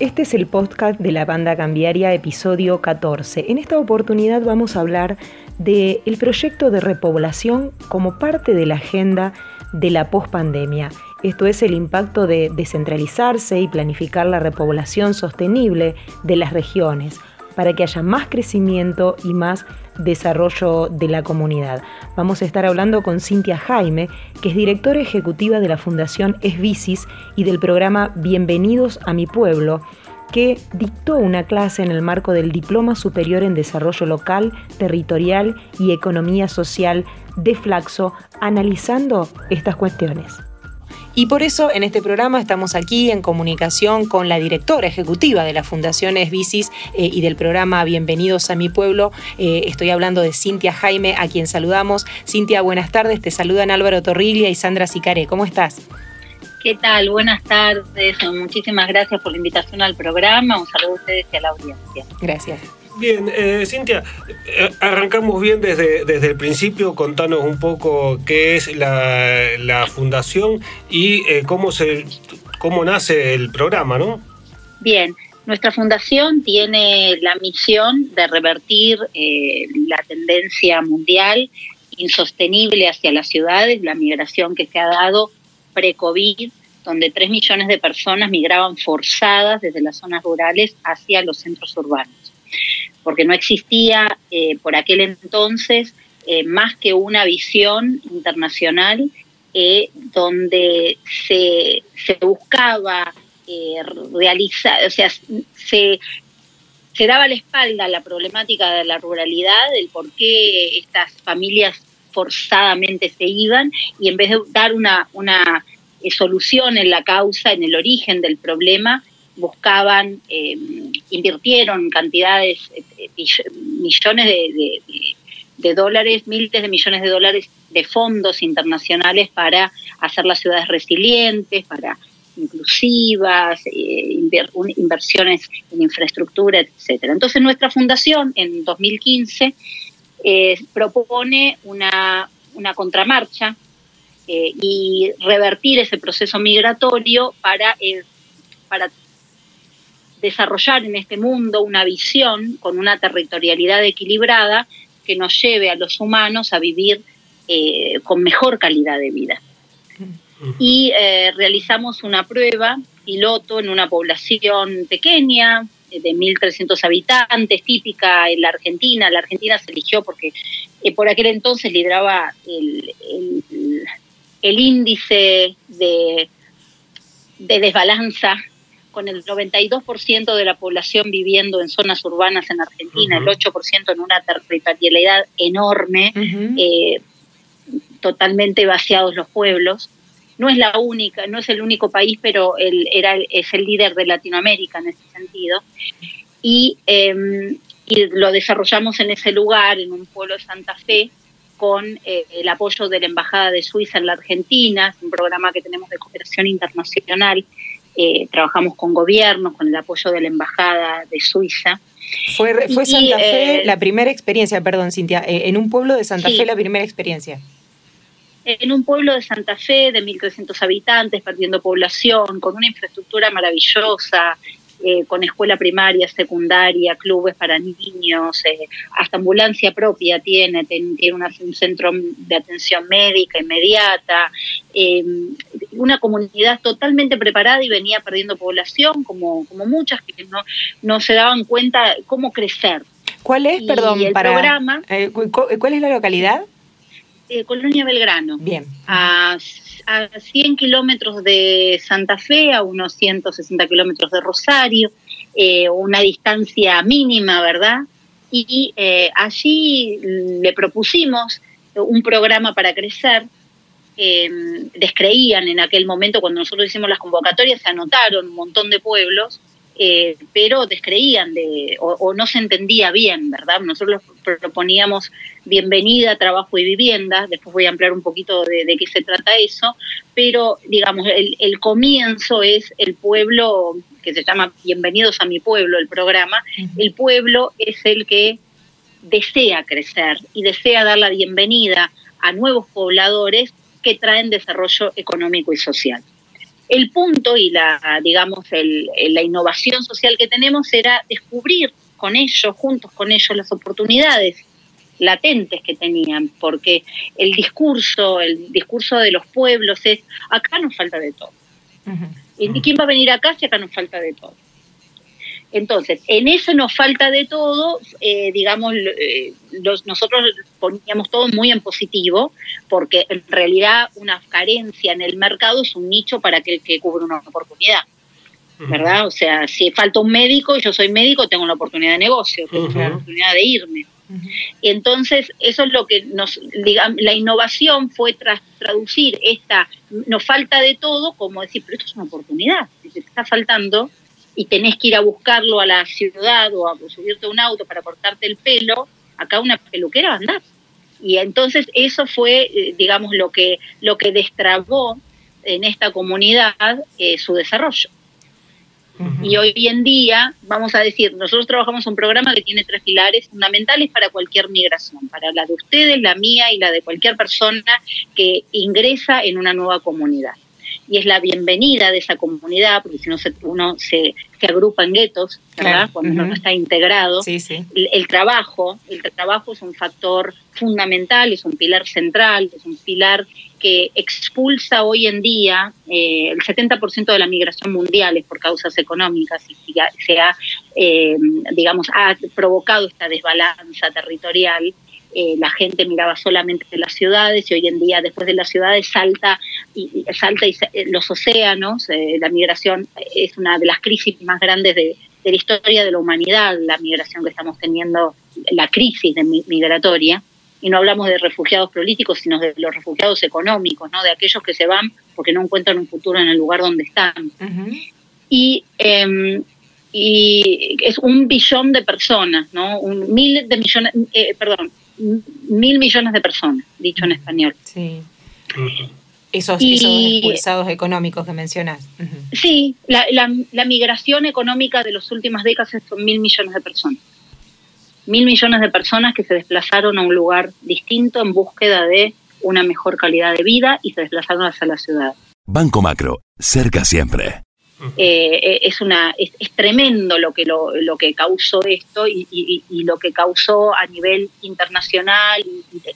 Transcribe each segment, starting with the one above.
Este es el podcast de la banda cambiaria, episodio 14. En esta oportunidad vamos a hablar del el proyecto de repoblación como parte de la agenda de la pospandemia. Esto es el impacto de descentralizarse y planificar la repoblación sostenible de las regiones para que haya más crecimiento y más desarrollo de la comunidad. Vamos a estar hablando con Cintia Jaime, que es directora ejecutiva de la Fundación Esbicis y del programa Bienvenidos a mi pueblo, que dictó una clase en el marco del Diploma Superior en Desarrollo Local, Territorial y Economía Social de Flaxo, analizando estas cuestiones. Y por eso en este programa estamos aquí en comunicación con la directora ejecutiva de la Fundación Esbicis eh, y del programa Bienvenidos a mi pueblo. Eh, estoy hablando de Cintia Jaime, a quien saludamos. Cintia, buenas tardes. Te saludan Álvaro Torriglia y Sandra Sicaré. ¿Cómo estás? ¿Qué tal? Buenas tardes. Muchísimas gracias por la invitación al programa. Un saludo a ustedes y a la audiencia. Gracias. Bien, eh, Cintia, eh, arrancamos bien desde, desde el principio. Contanos un poco qué es la, fundación y eh, cómo, se, cómo nace el programa, ¿no? Bien, nuestra fundación tiene la misión de revertir la tendencia mundial insostenible hacia las ciudades, la migración que se ha dado pre-COVID, donde 3 millones de personas migraban forzadas desde las zonas rurales hacia los centros urbanos porque no existía eh, por aquel entonces eh, más que una visión internacional eh, donde se, buscaba realizar, o sea, se, se daba la espalda a la problemática de la ruralidad, el por qué estas familias forzadamente se iban, y en vez de dar una, una solución en la causa, en el origen del problema, buscaban, eh, invirtieron cantidades, eh, millones de, dólares, miles de millones de dólares de fondos internacionales para hacer las ciudades resilientes, para inclusivas, eh, inversiones en infraestructura, etcétera. Entonces nuestra fundación en 2015 propone una, una contramarcha y revertir ese proceso migratorio para, para desarrollar en este mundo una visión con una territorialidad equilibrada que nos lleve a los humanos a vivir eh, con mejor calidad de vida. Y eh, realizamos una prueba piloto en una población pequeña, eh, de 1.300 habitantes, típica en la Argentina. La Argentina se eligió porque por aquel entonces lideraba el, el, índice de, de desbalanza con el 92% de la población viviendo en zonas urbanas en Argentina, el 8% en una territorialidad enorme, eh, totalmente vaciados los pueblos. No es la única, no es el único país, pero él era, es el líder de Latinoamérica en ese sentido. Y, em, y lo desarrollamos en ese lugar, en un pueblo de Santa Fe, con eh, el apoyo de la Embajada de Suiza en la Argentina, es un programa que tenemos de cooperación internacional eh, trabajamos con gobiernos, con el apoyo de la Embajada de Suiza. Fue, fue Santa Fe eh, la primera experiencia, perdón Cintia, eh, en un pueblo de Santa Fe la primera experiencia. En un pueblo de Santa Fe de 1.300 habitantes, perdiendo población, con una infraestructura maravillosa, eh, con escuela primaria, secundaria, clubes para niños, eh, hasta ambulancia propia tiene, tiene un centro de atención médica inmediata, eh, una comunidad totalmente preparada y venía perdiendo población, como, como muchas que no, no se daban cuenta cómo crecer. ¿Cuál es, perdón, para, programa, ¿cuál es la localidad? Colonia Belgrano. Bien. A a 100 kilómetros de Santa Fe, a unos 160 kilómetros de Rosario, eh, una distancia mínima, ¿verdad? Y eh, allí le propusimos un programa para crecer. Descreían en aquel momento, cuando nosotros hicimos las convocatorias, se anotaron un montón de pueblos eh, pero descreían de, o, no se entendía bien, ¿verdad? Nosotros proponíamos bienvenida, trabajo y vivienda, después voy a ampliar un poquito de, qué se trata eso, pero digamos, el, comienzo es el pueblo, que se llama Bienvenidos a mi pueblo, el programa, el pueblo es el que desea crecer y desea dar la bienvenida a nuevos pobladores que traen desarrollo económico y social. El punto y la, digamos, la innovación social que tenemos era descubrir con ellos, juntos con ellos, las oportunidades latentes que tenían, porque el discurso, el discurso de los pueblos es, acá nos falta de todo. ¿Y quién va a venir acá si acá nos falta de todo? Entonces, en eso nos falta de todo, eh, digamos, eh, nosotros poníamos todo muy en positivo, porque en realidad una carencia en el mercado es un nicho para que, que cubre una oportunidad. ¿Verdad? O sea, si falta un médico y yo soy médico, tengo la oportunidad de negocio, tengo la oportunidad de irme. Y entonces, eso es lo que nos, digamos, la innovación fue tras, traducir esta, nos falta de todo, como decir, pero esto es una oportunidad, si te está faltando, y tenés que ir a buscarlo a la ciudad o a subirte a un auto para cortarte el pelo, acá una peluquera va a andar. Y entonces eso fue, eh, digamos, lo que, lo que destrabó en esta comunidad eh, su desarrollo. Y hoy en día, vamos a decir, nosotros trabajamos un programa que tiene tres pilares fundamentales para cualquier migración, para la de ustedes, la mía y la de cualquier persona que ingresa en una nueva comunidad y es la bienvenida de esa comunidad, porque si no uno se, se agrupa en guetos, ¿verdad? Cuando uno no está integrado. El, trabajo, el trabajo es un factor fundamental, es un pilar central, es un pilar que expulsa hoy en día eh, el 70% de la migración mundial es por causas económicas y se ha, eh, digamos, ha provocado esta desbalanza territorial eh, la gente miraba solamente las ciudades y hoy en día después de las ciudades salta y, salta y eh, los océanos, eh, la migración es una de las crisis más grandes de, la historia de la humanidad, la migración que estamos teniendo, la crisis de migratoria, y no hablamos de refugiados políticos, sino de los refugiados económicos, ¿no? de aquellos que se van porque no encuentran un futuro en el lugar donde están. Y em, y es un billón de personas, ¿no? Un mil de millones, perdón, mil millones de personas, dicho en español. Sí. Esos, expulsados económicos que mencionas. Sí, la, la, migración económica de las últimas décadas son mil millones de personas. Mil millones de personas que se desplazaron a un lugar distinto en búsqueda de una mejor calidad de vida y se desplazaron hacia la ciudad. Banco Macro, cerca siempre. Eh, es, una, es, tremendo lo que, lo, que causó esto y, lo que causó a nivel internacional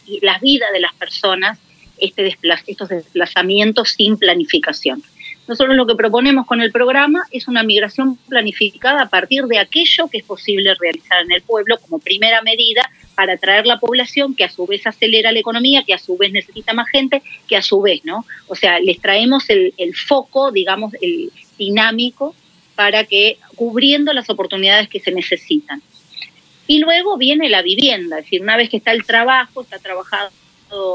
y, la vida de las personas este estos desplazamientos sin planificación. Nosotros lo que proponemos con el programa es una migración planificada a partir de aquello que es posible realizar en el pueblo como primera medida para atraer la población, que a su vez acelera la economía, que a su vez necesita más gente, que a su vez, ¿no? O sea, les traemos el, el foco, digamos, el, dinámico para que cubriendo las oportunidades que se necesitan. Y luego viene la vivienda, es decir, una vez que está el trabajo, está trabajado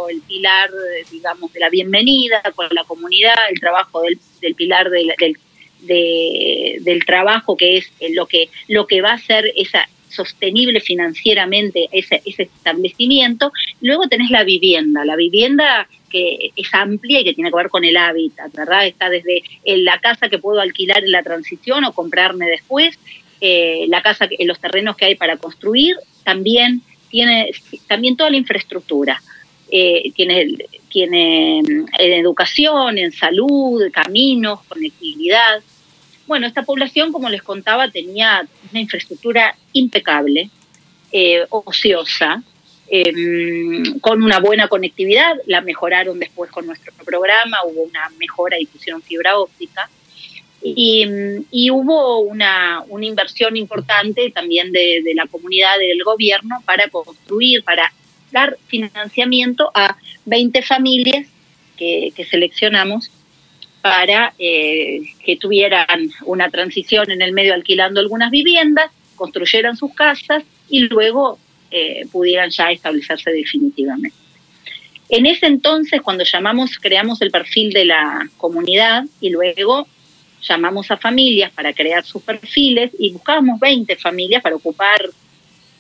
el pilar, digamos, de la bienvenida con la comunidad, el trabajo del, pilar del, del, trabajo, que es lo que, lo que va a ser esa sostenible financieramente ese, ese establecimiento. Luego tenés la vivienda. La vivienda que es amplia y que tiene que ver con el hábitat, ¿verdad? Está desde la casa que puedo alquilar en la transición o comprarme después, eh, la casa, los terrenos que hay para construir, también tiene también toda la infraestructura. Eh, tiene, tiene en educación, en salud, caminos, conectividad. Bueno, esta población, como les contaba, tenía una infraestructura impecable, eh, ociosa, Em, con una buena conectividad, la mejoraron después con nuestro programa, hubo una mejora y pusieron fibra óptica. Y, hubo una, inversión importante también de, la comunidad del gobierno para construir, para dar financiamiento a 20 familias que, seleccionamos para eh, que tuvieran una transición en el medio alquilando algunas viviendas, construyeran sus casas y luego eh, pudieran ya establecerse definitivamente. En ese entonces, cuando llamamos, creamos el perfil de la comunidad y luego llamamos a familias para crear sus perfiles y buscábamos 20 familias para ocupar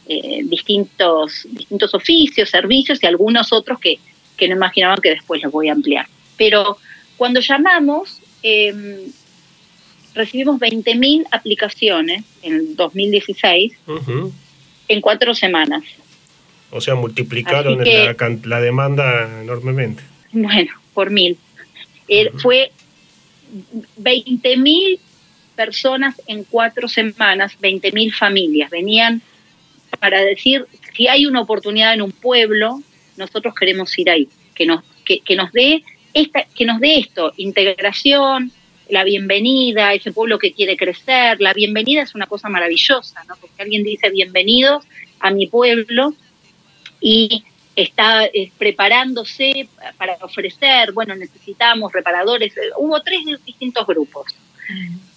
eh, distintos, distintos oficios, servicios y algunos otros que, que no imaginaban que después los voy a ampliar. Pero cuando llamamos, em, recibimos 20.000 aplicaciones en el 2016 en cuatro semanas. O sea, multiplicaron la, demanda enormemente. Bueno, por mil. Eh, fue 20.000 personas en cuatro semanas, 20.000 familias. Venían para decir, si hay una oportunidad en un pueblo, nosotros queremos ir ahí, que nos, que, nos dé esta, que nos dé esto, integración, la bienvenida, ese pueblo que quiere crecer, la bienvenida es una cosa maravillosa, ¿no? Porque alguien dice bienvenidos a mi pueblo y está eh, preparándose para ofrecer, bueno, necesitamos reparadores, hubo tres distintos grupos.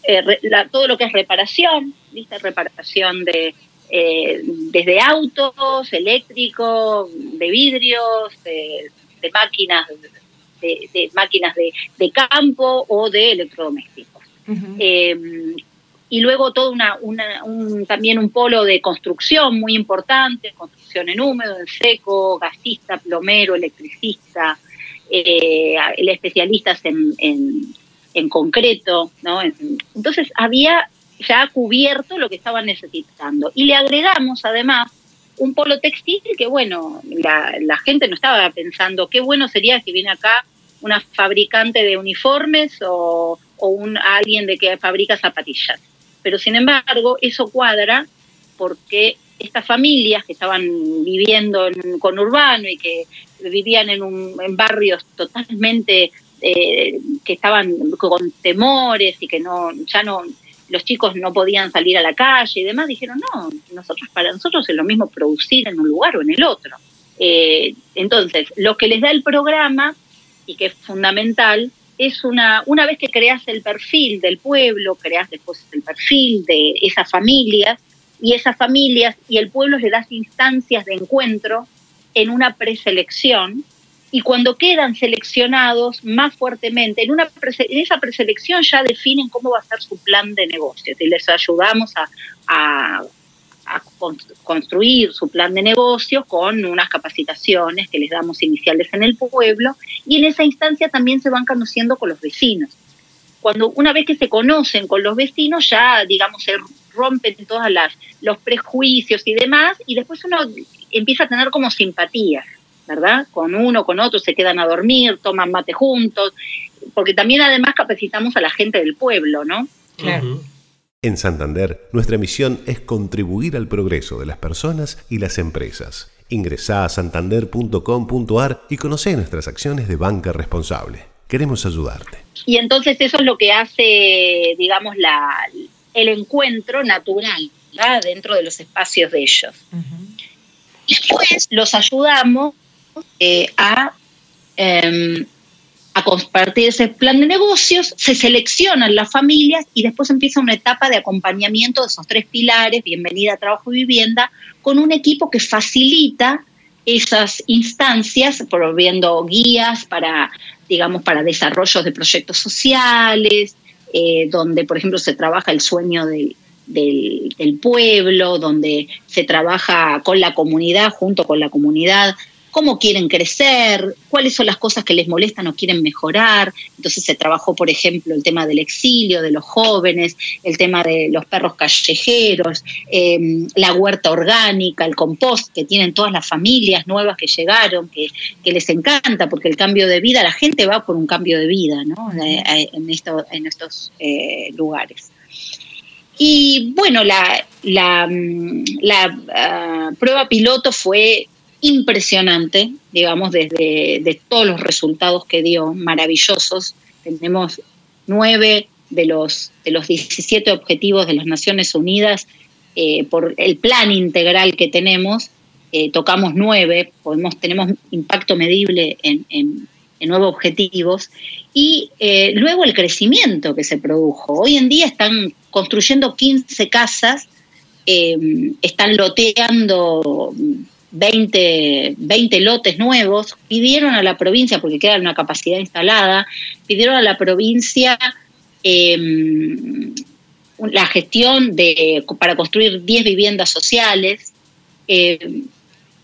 Eh, todo lo que es reparación, ¿viste? Reparación de eh, desde autos, eléctricos, de vidrios, de, máquinas, de, máquinas de, campo o de electrodomésticos. y luego todo una, un, también un polo de construcción muy importante, construcción en húmedo, en seco, gasista, plomero, electricista, eh, especialistas en, en concreto, ¿no? Entonces había ya cubierto lo que estaban necesitando. Y le agregamos además un polo textil que, bueno, la, gente no estaba pensando qué bueno sería que viene acá una fabricante de uniformes o, un, alguien de que fabrica zapatillas. Pero sin embargo, eso cuadra porque estas familias que estaban viviendo en conurbano y que vivían en, un, en barrios totalmente eh, que estaban con temores y que no ya no los chicos no podían salir a la calle y demás, dijeron, no, nosotros para nosotros es lo mismo producir en un lugar o en el otro. Eh, entonces, lo que les da el programa, que es fundamental, es una, una vez que creas el perfil del pueblo, creas después el perfil de esas familias, y esas familias y el pueblo le das instancias de encuentro en una preselección y cuando quedan seleccionados más fuertemente, en, una en esa preselección ya definen cómo va a ser su plan de negocios y les ayudamos a, construir su plan de negocios con unas capacitaciones que les damos iniciales en el pueblo y en esa instancia también se van conociendo con los vecinos. Cuando una vez que se conocen con los vecinos ya, digamos, se rompen todos los prejuicios y demás y después uno empieza a tener como simpatías ¿verdad? Con uno, con otro, se quedan a dormir, toman mate juntos, porque también además capacitamos a la gente del pueblo, ¿no? Claro. En Santander, nuestra misión es contribuir al progreso de las personas y las empresas. Ingresá a santander.com.ar y conoce nuestras acciones de banca responsable. Queremos ayudarte. Y entonces eso es lo que hace, digamos, la, el encuentro natural dentro de los espacios de ellos. Y después los ayudamos eh, a, em, a compartir ese plan de negocios, se seleccionan las familias y después empieza una etapa de acompañamiento de esos tres pilares, bienvenida, trabajo y vivienda, con un equipo que facilita esas instancias, proviendo guías para, digamos, para desarrollos de proyectos sociales, eh, donde, por ejemplo, se trabaja el sueño del, del, pueblo, donde se trabaja con la comunidad, junto con la comunidad, cómo quieren crecer, cuáles son las cosas que les molestan o quieren mejorar. Entonces se trabajó, por ejemplo, el tema del exilio, de los jóvenes, el tema de los perros callejeros, em, la huerta orgánica, el compost que tienen todas las familias nuevas que llegaron, que, les encanta, porque el cambio de vida, la gente va por un cambio de vida ¿no? Eh, eh, en, esto, en estos eh, lugares. Y bueno, la, la, mm, ah, prueba piloto fue impresionante, digamos, desde de todos los resultados que dio, maravillosos. Tenemos nueve de los, de los 17 objetivos de las Naciones Unidas eh, por el plan integral que tenemos. Eh, tocamos nueve, podemos, tenemos impacto medible en, en, nueve objetivos. Y eh, luego el crecimiento que se produjo. Hoy en día están construyendo 15 casas, están loteando 20, 20 lotes nuevos, pidieron a la provincia, porque queda una capacidad instalada, pidieron a la provincia em, la gestión de, para construir 10 viviendas sociales. Em,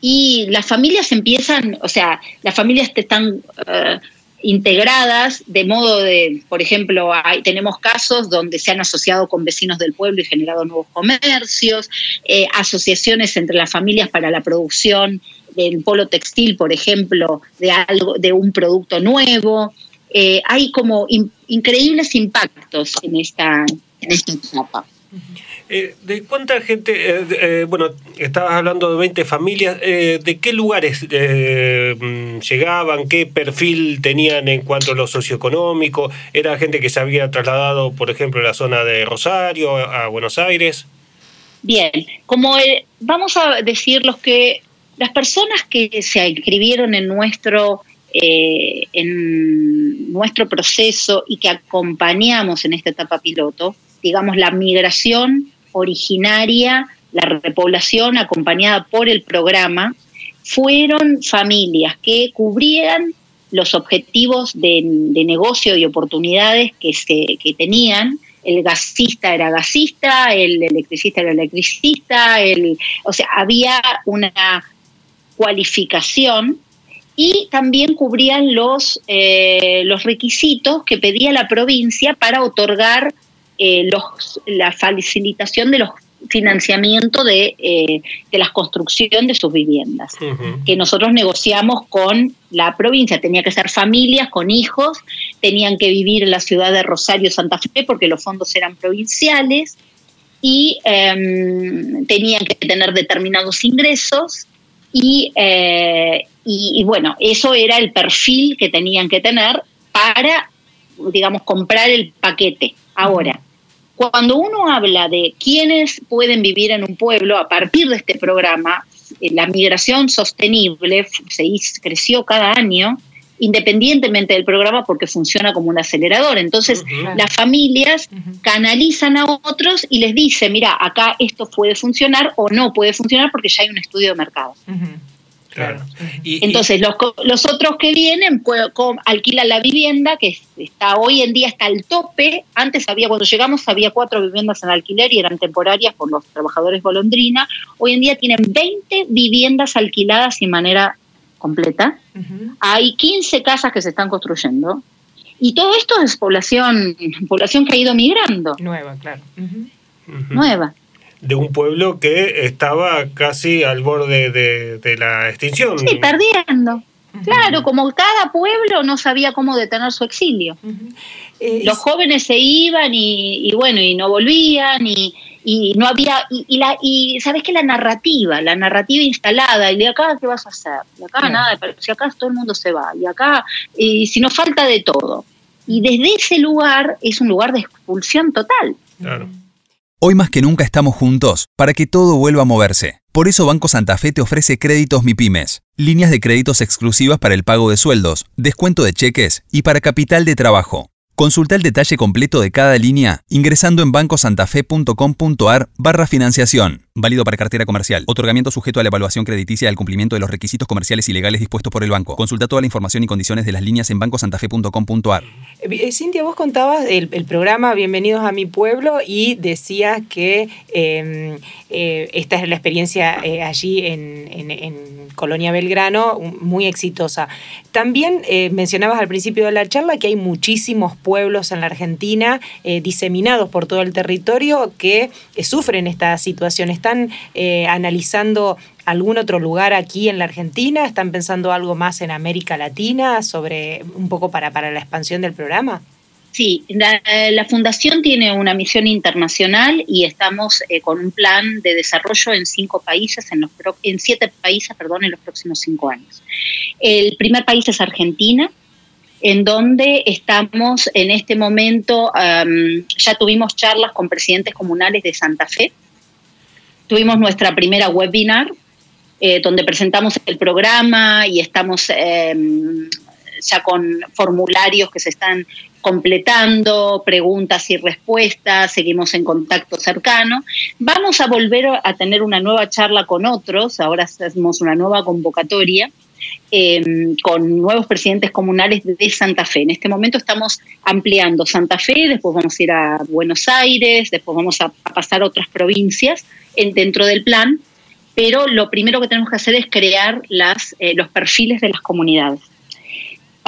y las familias empiezan, o sea, las familias están uh, integradas, de modo de, por ejemplo, hay, tenemos casos donde se han asociado con vecinos del pueblo y generado nuevos comercios, eh, asociaciones entre las familias para la producción del polo textil, por ejemplo, de algo, de un producto nuevo. Eh, hay como increíbles impactos en esta, en esta etapa. Eh, ¿De cuánta gente, eh, eh, bueno, estabas hablando de 20 familias, ¿de qué lugares mm, llegaban? ¿Qué perfil tenían en cuanto a lo socioeconómico? ¿Era gente que se había trasladado, por ejemplo, a la zona de Rosario, a Buenos Aires? Bien, como vamos a decir los que las personas que se inscribieron en nuestro en nuestro proceso y que acompañamos en esta etapa piloto, digamos la migración originaria, la repoblación acompañada por el programa, fueron familias que cubrían los objetivos de, negocio y oportunidades que, se, que tenían. El gasista era gasista, el electricista era electricista, el, o sea, había una cualificación y también cubrían los, eh, los requisitos que pedía la provincia para otorgar eh, los, la facilitación de los financiamientos de, eh, de la construcción de sus viviendas, que nosotros negociamos con la provincia. Tenía que ser familias con hijos, tenían que vivir en la ciudad de Rosario, Santa Fe, porque los fondos eran provinciales, y em, tenían que tener determinados ingresos. Y, eh, y, y bueno, eso era el perfil que tenían que tener para, digamos, comprar el paquete. Ahora, cuando uno habla de quiénes pueden vivir en un pueblo a partir de este programa, eh, la migración sostenible se creció cada año independientemente del programa porque funciona como un acelerador. Entonces, las familias canalizan a otros y les dicen, mira, acá esto puede funcionar o no puede funcionar porque ya hay un estudio de mercado. Claro. Entonces, los, los, otros que vienen alquilan la vivienda, que está hoy en día está al tope. Antes había, cuando llegamos, había cuatro viviendas en alquiler y eran temporarias por los trabajadores golondrina. Hoy en día tienen 20 viviendas alquiladas sin manera completa. Hay 15 casas que se están construyendo. Y todo esto es población, población que ha ido migrando. Nueva, claro. Nueva de un pueblo que estaba casi al borde de, la extinción. Sí, perdiendo. Claro, como cada pueblo no sabía cómo detener su exilio. Eh, Los jóvenes se iban y, bueno, y no volvían y, y no había, y, la, y sabes que la narrativa, la narrativa instalada, y de acá qué vas a hacer, de acá nada, pero si acá todo el mundo se va, y acá, y si no falta de todo. Y desde ese lugar es un lugar de expulsión total. Claro. Hoy más que nunca estamos juntos para que todo vuelva a moverse. Por eso Banco Santa Fe te ofrece créditos MIPIMES, líneas de créditos exclusivas para el pago de sueldos, descuento de cheques y para capital de trabajo. Consulta el detalle completo de cada línea ingresando en bancosantafe.com.ar barra financiación. Válido para cartera comercial. Otorgamiento sujeto a la evaluación crediticia y al cumplimiento de los requisitos comerciales y legales dispuestos por el banco. Consulta toda la información y condiciones de las líneas en bancosantafe.com.ar. Eh, Cintia, vos contabas el, programa Bienvenidos a mi pueblo y decías que em, eh, esta es la experiencia eh, allí en, Colonia Belgrano, muy exitosa. También mencionabas al principio de la charla que hay muchísimos pueblos en la Argentina diseminados por todo el territorio que sufren esta situación. ¿Están analizando algún otro lugar aquí en la Argentina? ¿Están pensando algo más en América Latina sobre un poco para, para la expansión del programa? Sí, la, Fundación tiene una misión internacional y estamos eh, con un plan de desarrollo en cinco países, en, los, en siete países, perdón, en los próximos cinco años. El primer país es Argentina, en donde estamos en este momento, ya tuvimos charlas con presidentes comunales de Santa Fe, tuvimos nuestra primera webinar eh, donde presentamos el programa y estamos em, ya con formularios que se están completando, preguntas y respuestas, seguimos en contacto cercano. Vamos a volver a tener una nueva charla con otros, ahora hacemos una nueva convocatoria. Em, con nuevos presidentes comunales de Santa Fe. En este momento estamos ampliando Santa Fe, después vamos a ir a Buenos Aires, después vamos a, pasar a otras provincias en, dentro del plan, pero lo primero que tenemos que hacer es crear eh, los perfiles de las comunidades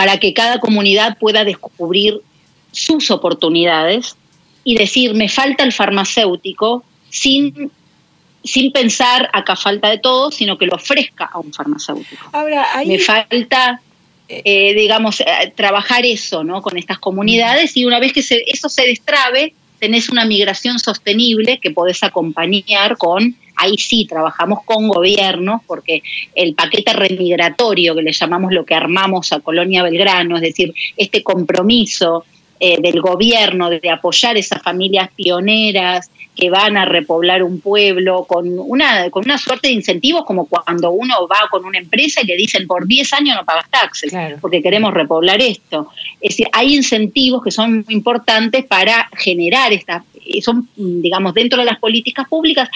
para que cada comunidad pueda descubrir sus oportunidades y decir, me falta el farmacéutico sin, sin pensar acá falta de todo, sino que lo ofrezca a un farmacéutico. Ahora, Me falta eh, digamos, trabajar eso, ¿no? Con estas comunidades y una vez que eso se destrabe, tenés una migración sostenible que podés acompañar con, ahí sí, trabajamos con gobiernos, porque el paquete remigratorio, que le llamamos lo que armamos a Colonia Belgrano, es decir, este compromiso eh, del gobierno de apoyar esas familias pioneras que van a repoblar un pueblo con una, con una suerte de incentivos como cuando uno va con una empresa y le dicen por 10 años no pagas taxes porque queremos repoblar esto. Es decir, hay incentivos que son muy importantes para generar estas son, digamos, dentro de las políticas públicas.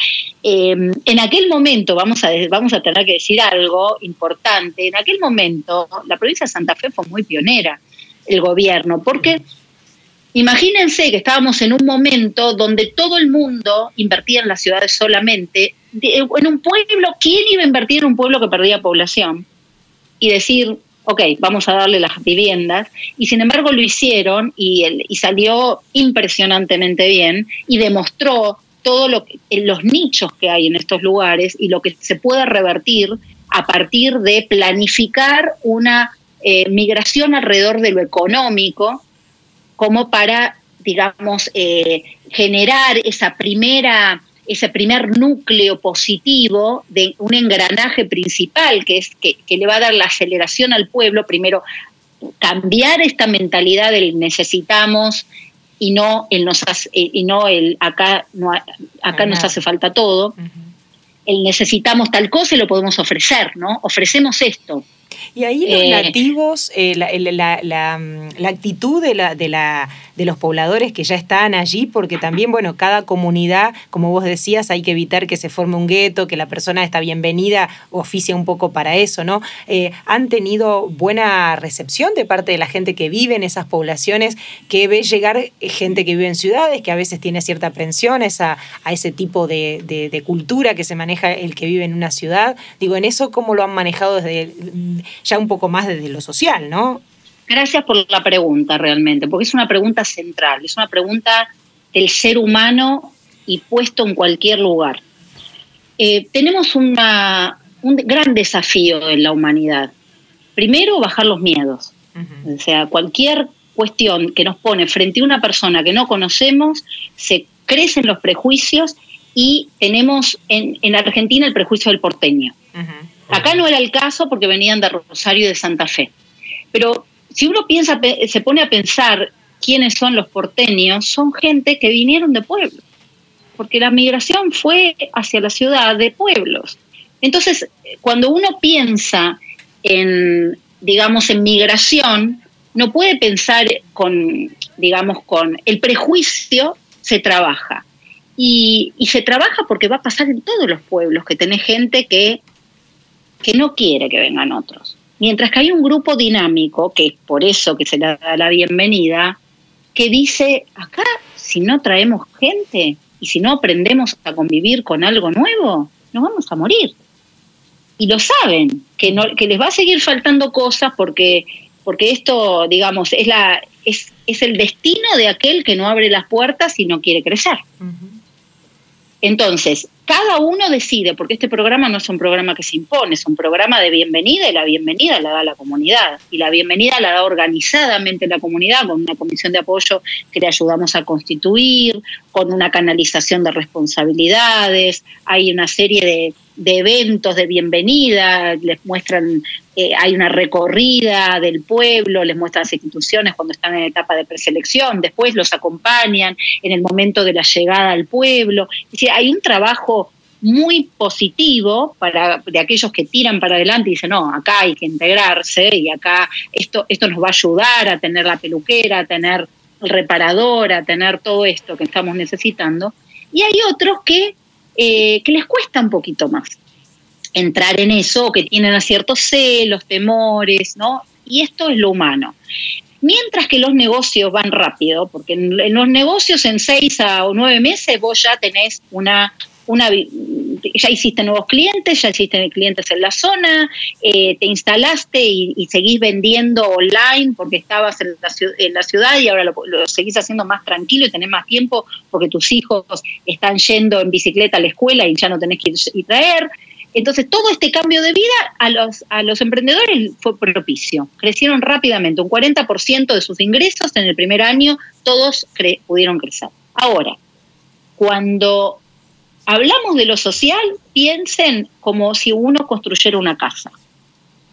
Eh, en aquel momento, vamos a, vamos a tener que decir algo importante, en aquel momento la provincia de Santa Fe fue muy pionera, el gobierno, porque Imagínense que estábamos en un momento donde todo el mundo invertía en las ciudades solamente. en un pueblo, ¿quién iba a invertir en un pueblo que perdía población? Y decir, ok, vamos a darle las viviendas. Y sin embargo lo hicieron y, salió impresionantemente bien y demostró todos lo los nichos que hay en estos lugares y lo que se puede revertir a partir de planificar una eh, migración alrededor de lo económico como para, digamos, eh, generar esa primera, ese primer núcleo positivo de un engranaje principal que, es, que, le va a dar la aceleración al pueblo, primero cambiar esta mentalidad del necesitamos y no el nos y no el acá no acá nos hace falta todo. El necesitamos tal cosa y lo podemos ofrecer no ofrecemos esto y ahí los eh, nativos, eh, la, la, mm, actitud de, la, de, la, de los pobladores que ya están allí, porque también, bueno, cada comunidad, como vos decías, hay que evitar que se forme un gueto, que la persona está bienvenida, oficia un poco para eso, ¿no? Eh, ¿Han tenido buena recepción de parte de la gente que vive en esas poblaciones, que ve llegar gente que vive en ciudades, que a veces tiene cierta aprensión a, a ese tipo de, de cultura que se maneja el que vive en una ciudad? Digo, ¿en eso cómo lo han manejado desde ya un poco más desde lo social, ¿no? Gracias por la pregunta realmente, porque es una pregunta central, es una pregunta del ser humano y puesto en cualquier lugar. Eh, tenemos un gran desafío en la humanidad. Primero, bajar los miedos. O sea, cualquier cuestión que nos pone frente a una persona que no conocemos, se crecen los prejuicios y tenemos en, en Argentina el prejuicio del porteño. Acá no era el caso porque venían de Rosario y de Santa Fe. Pero si uno piensa, se pone a pensar quiénes son los porteños, son gente que vinieron de pueblos, porque la migración fue hacia la ciudad de pueblos. Entonces, cuando uno piensa en, digamos, en migración, no puede pensar con, digamos, con el prejuicio se trabaja. Y, y se trabaja porque va a pasar en todos los pueblos, que tenés gente que que no quiere que vengan otros. Mientras que hay un grupo dinámico, que es por eso que se le da la bienvenida, que dice, acá si no traemos gente y si no aprendemos a convivir con algo nuevo, nos vamos a morir. Y lo saben, que, no, que les va a seguir faltando cosas porque, porque esto, digamos, es, la, es, es el destino de aquel que no abre las puertas y no quiere crecer. Entonces, cada uno decide, porque este programa no es un programa que se impone, es un programa de bienvenida y la bienvenida la da la comunidad. Y la bienvenida la da organizadamente la comunidad con una comisión de apoyo que le ayudamos a constituir, con una canalización de responsabilidades. Hay una serie de, eventos de bienvenida, les muestran, eh, hay una recorrida del pueblo, les muestran las instituciones cuando están en etapa de preselección, después los acompañan en el momento de la llegada al pueblo. Es decir, hay un trabajo muy positivo para de aquellos que tiran para adelante y dicen, no, acá hay que integrarse y acá esto, esto nos va a ayudar a tener la peluquera, a tener el reparador, a tener todo esto que estamos necesitando. Y hay otros que eh, que les cuesta un poquito más entrar en eso, que tienen ciertos celos, temores, ¿no? Y esto es lo humano. Mientras que los negocios van rápido, porque en, los negocios en seis a nueve meses vos ya tenés una una, ya hiciste nuevos clientes, ya hiciste clientes en la zona, eh, te instalaste y, seguís vendiendo online porque estabas en la, ciudad y ahora lo, seguís haciendo más tranquilo y tenés más tiempo porque tus hijos están yendo en bicicleta a la escuela y ya no tenés que ir traer. Entonces, todo este cambio de vida a los, a los emprendedores fue propicio. Crecieron rápidamente, un 40% de sus ingresos en el primer año, todos pudieron crecer. Ahora, cuando hablamos de lo social, piensen como si uno construyera una casa.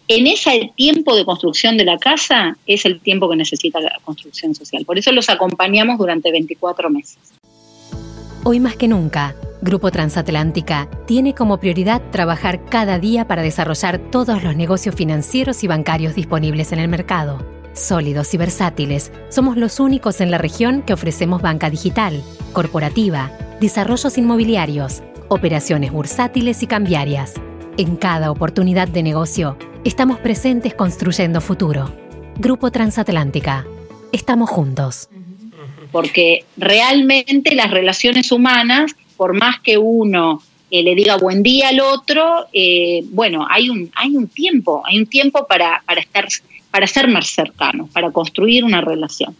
En ese tiempo de construcción de la casa es el tiempo que necesita la construcción social. Por eso los acompañamos durante 24 meses. Hoy más que nunca, Grupo Transatlántica tiene como prioridad trabajar cada día para desarrollar todos los negocios financieros y bancarios disponibles en el mercado. Sólidos y versátiles, somos los únicos en la región que ofrecemos banca digital, corporativa, desarrollos inmobiliarios, operaciones bursátiles y cambiarias. En cada oportunidad de negocio, estamos presentes construyendo futuro. Grupo Transatlántica. Estamos juntos. Porque realmente las relaciones humanas por más que uno eh, le diga buen día al otro, eh, bueno, hay un, hay un tiempo, hay un tiempo para, para, estar, para ser más cercanos, para construir una relación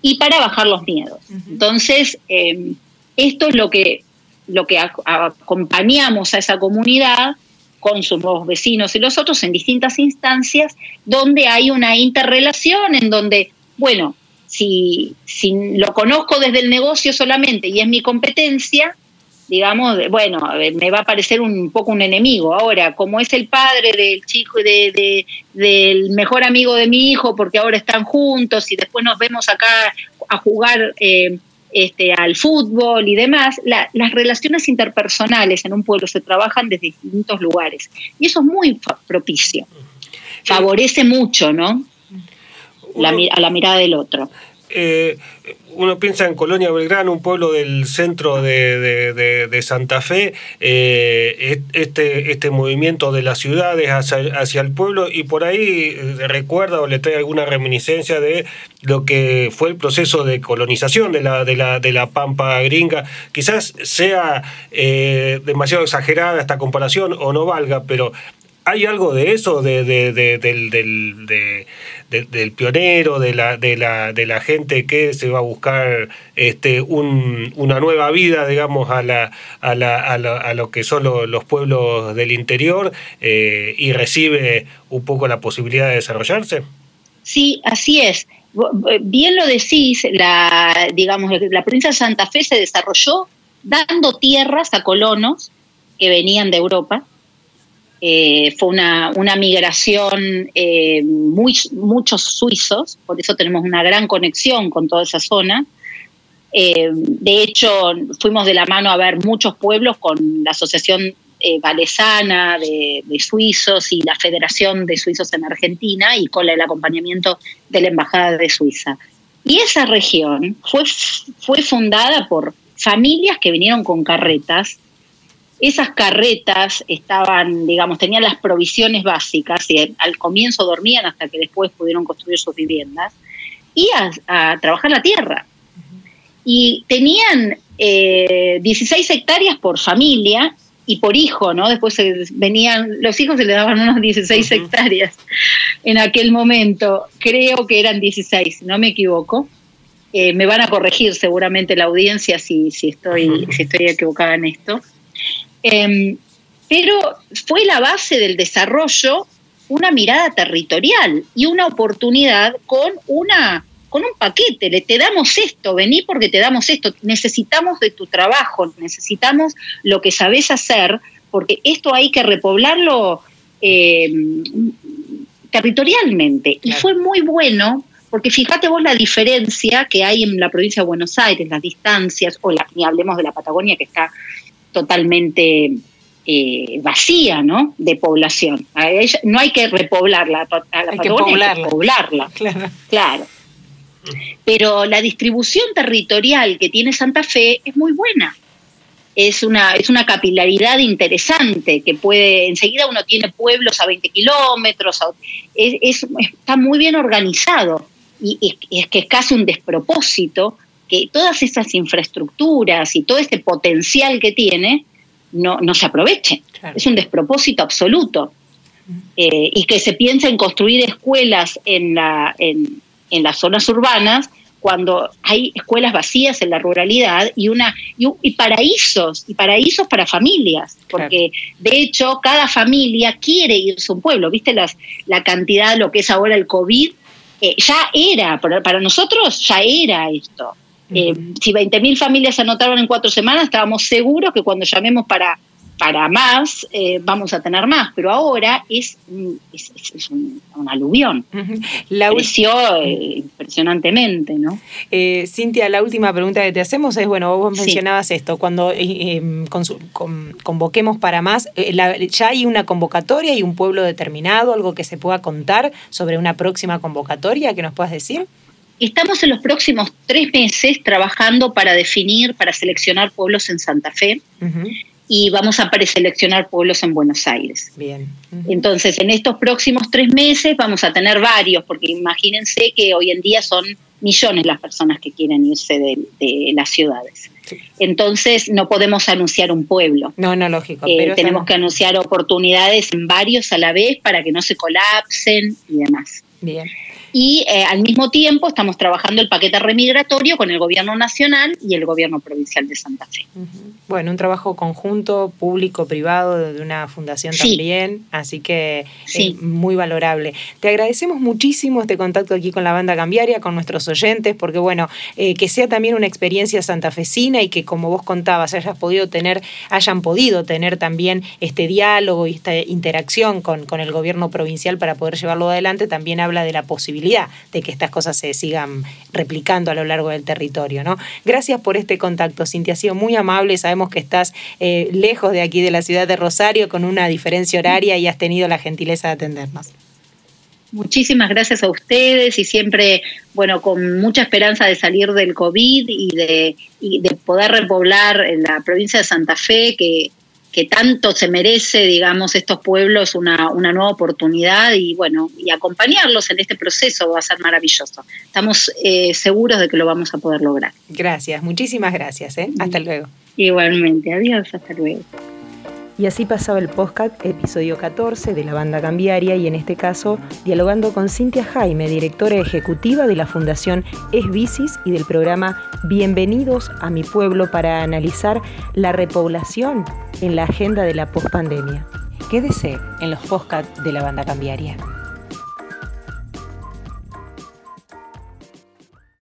y para bajar los miedos. Entonces, em, esto es lo que, lo que acompañamos a esa comunidad con sus vecinos y los otros en distintas instancias donde hay una interrelación en donde, bueno, si, si lo conozco desde el negocio solamente y es mi competencia, digamos, bueno, me va a parecer un poco un enemigo. Ahora, como es el padre del chico, de, del mejor amigo de mi hijo, porque ahora están juntos y después nos vemos acá a jugar eh, este, al fútbol y demás, las relaciones interpersonales en un pueblo se trabajan desde distintos lugares. Y eso es muy propicio. Favorece mucho, ¿no? a la mirada del otro. Eh, uno piensa en Colonia Belgrano, un pueblo del centro de, Santa Fe, eh, este, este movimiento de las ciudades hacia, el pueblo y por ahí eh, recuerda o le trae alguna reminiscencia de lo que fue el proceso de colonización de la, de la, de la Pampa gringa. Quizás sea demasiado exagerada esta comparación o no valga, pero ¿Hay algo de eso, de, del, pionero, de la, de, la, de la gente que se va a buscar este, una nueva vida, digamos, a, la, a, la, a, lo que son los, pueblos del interior eh, y recibe un poco la posibilidad de desarrollarse? Sí, así es. Bien lo decís, la, digamos, la provincia de Santa Fe se desarrolló dando tierras a colonos que venían de Europa eh, fue una, migración, eh, muchos suizos, por eso tenemos una gran conexión con toda esa zona. Eh, de hecho, fuimos de la mano a ver muchos pueblos con la Asociación Valesana de, Suizos y la Federación de Suizos en Argentina y con el acompañamiento de la Embajada de Suiza. Y esa región fue, fue fundada por familias que vinieron con carretas esas carretas estaban, digamos, tenían las provisiones básicas y al comienzo dormían hasta que después pudieron construir sus viviendas y a, trabajar la tierra. Y tenían 16 eh, hectáreas por familia y por hijo, ¿no? Después venían, los hijos se le daban unos 16 hectáreas en aquel momento, creo que eran 16, no me equivoco. Eh, me van a corregir seguramente la audiencia si, si, estoy, si estoy equivocada en esto. Em, pero fue la base del desarrollo una mirada territorial y una oportunidad con una con un paquete, le te damos esto, vení porque te damos esto, necesitamos de tu trabajo, necesitamos lo que sabes hacer, porque esto hay que repoblarlo em, territorialmente. Y fue muy bueno, porque fíjate vos la diferencia que hay en la provincia de Buenos Aires, las distancias, o la, ni hablemos de la Patagonia que está totalmente eh, vacía ¿no? de población. no hay que repoblarla, a la hay que poblarla. Claro. claro. Pero la distribución territorial que tiene Santa Fe es muy buena. Es una, es una capilaridad interesante que puede, enseguida uno tiene pueblos a 20 kilómetros, es, está muy bien organizado y, es que es casi un despropósito que todas esas infraestructuras y todo este potencial que tiene no, no se aprovechen. Es un despropósito absoluto. Eh, y que se piense en construir escuelas en, la, en, las zonas urbanas cuando hay escuelas vacías en la ruralidad y una y, paraísos y paraísos para familias. Porque de hecho cada familia quiere irse a un pueblo. Viste las la cantidad lo que es ahora el covid eh, ya era para, nosotros ya era esto eh, si 20.000 familias se anotaron en cuatro semanas estábamos seguros que cuando llamemos para para más eh, vamos a tener más, pero ahora es, es, un, aluvión. Creció eh, impresionamente, ¿no? Eh, Cintia, la última pregunta que te hacemos es, bueno, vos mencionabas esto, cuando convoquemos para más, ¿ya hay una convocatoria y un pueblo determinado, algo que se pueda contar sobre una próxima convocatoria que nos puedas decir? Estamos en los próximos tres meses trabajando para definir, para seleccionar pueblos en Santa Fe y vamos a preseleccionar pueblos en Buenos Aires. Bien. Entonces, en estos próximos tres meses vamos a tener varios, porque imagínense que hoy en día son millones las personas que quieren irse de, las ciudades. Entonces, no podemos anunciar un pueblo. No, no, lógico. Eh, tenemos que anunciar oportunidades en varios a la vez para que no se colapsen y demás. Bien y eh, al mismo tiempo estamos trabajando el paquete remigratorio con el gobierno nacional y el gobierno provincial de Santa Fe. Bueno, un trabajo conjunto, público, privado, de una fundación también, así que sí. muy valorable. Te agradecemos muchísimo este contacto aquí con la banda cambiaria, con nuestros oyentes, porque bueno, eh, que sea también una experiencia santafesina y que como vos contabas, hayas podido tener, hayan podido tener también este diálogo y esta interacción con, con el gobierno provincial para poder llevarlo adelante, también habla de la posibilidad de que estas cosas se sigan replicando a lo largo del territorio. ¿no? Gracias por este contacto, Cintia. Ha sido muy amable. Sabemos que estás eh, lejos de aquí, de la ciudad de Rosario, con una diferencia horaria y has tenido la gentileza de atendernos. Muchísimas gracias a ustedes y siempre, bueno, con mucha esperanza de salir del COVID y de, poder repoblar la provincia de Santa Fe, que, que tanto se merece, digamos, estos pueblos una, una, nueva oportunidad y bueno, y acompañarlos en este proceso va a ser maravilloso. Estamos eh, seguros de que lo vamos a poder lograr. Gracias, muchísimas gracias. ¿eh? Hasta luego. Igualmente, adiós, hasta luego. Y así pasaba el podcast episodio 14 de la banda cambiaria y en este caso dialogando con Cintia Jaime, directora ejecutiva de la Fundación Es Bicis y del programa Bienvenidos a mi pueblo para analizar la repoblación en la agenda de la pospandemia. Quédese en los podcasts de la banda cambiaria.